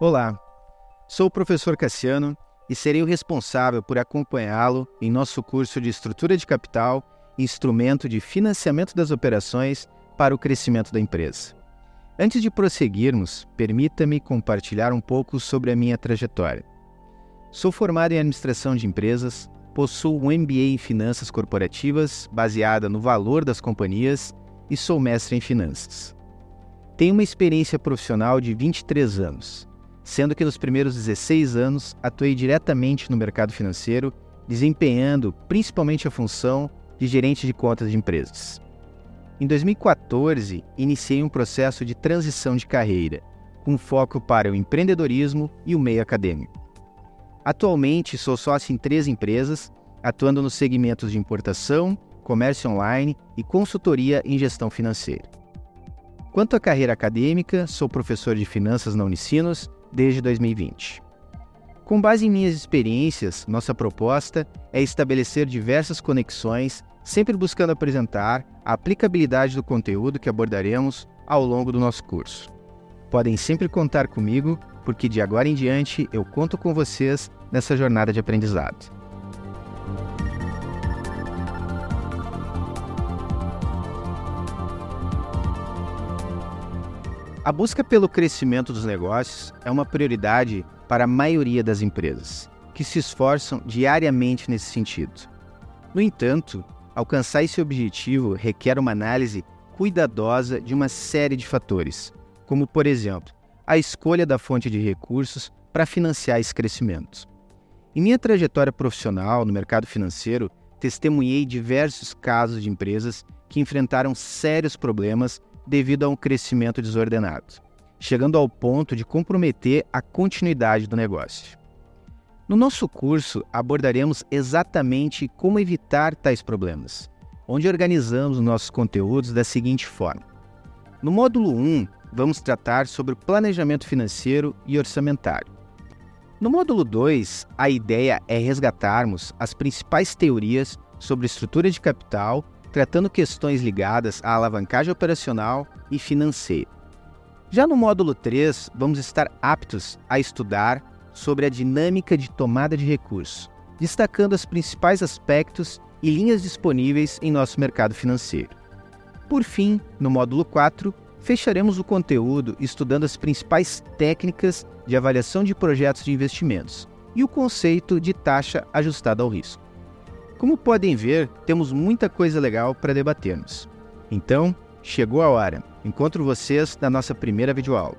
Olá, sou o professor Cassiano e serei o responsável por acompanhá-lo em nosso curso de Estrutura de Capital, Instrumento de Financiamento das Operações para o Crescimento da Empresa. Antes de prosseguirmos, permita-me compartilhar um pouco sobre a minha trajetória. Sou formado em Administração de Empresas, possuo um MBA em Finanças Corporativas baseada no valor das companhias e sou mestre em Finanças. Tenho uma experiência profissional de 23 anos, sendo que nos primeiros 16 anos atuei diretamente no mercado financeiro, desempenhando principalmente a função de gerente de contas de empresas. Em 2014, iniciei um processo de transição de carreira, com foco para o empreendedorismo e o meio acadêmico. Atualmente, sou sócio em três empresas, atuando nos segmentos de importação, comércio online e consultoria em gestão financeira. Quanto à carreira acadêmica, sou professor de finanças na Unicinos desde 2020. Com base em minhas experiências, nossa proposta é estabelecer diversas conexões, sempre buscando apresentar a aplicabilidade do conteúdo que abordaremos ao longo do nosso curso. Podem sempre contar comigo, porque de agora em diante eu conto com vocês nessa jornada de aprendizado. A busca pelo crescimento dos negócios é uma prioridade para a maioria das empresas, que se esforçam diariamente nesse sentido. No entanto, alcançar esse objetivo requer uma análise cuidadosa de uma série de fatores, como, por exemplo, a escolha da fonte de recursos para financiar esse crescimento. Em minha trajetória profissional no mercado financeiro, testemunhei diversos casos de empresas que enfrentaram sérios problemas devido a um crescimento desordenado, chegando ao ponto de comprometer a continuidade do negócio. No nosso curso, abordaremos exatamente como evitar tais problemas, onde organizamos nossos conteúdos da seguinte forma. No módulo 1, vamos tratar sobre planejamento financeiro e orçamentário. No módulo 2, a ideia é resgatarmos as principais teorias sobre estrutura de capital tratando questões ligadas à alavancagem operacional e financeira. Já no módulo 3, vamos estar aptos a estudar sobre a dinâmica de tomada de recursos, destacando os principais aspectos e linhas disponíveis em nosso mercado financeiro. Por fim, no módulo 4, fecharemos o conteúdo estudando as principais técnicas de avaliação de projetos de investimentos e o conceito de taxa ajustada ao risco. Como podem ver, temos muita coisa legal para debatermos. Então, chegou a hora. Encontro vocês na nossa primeira videoaula.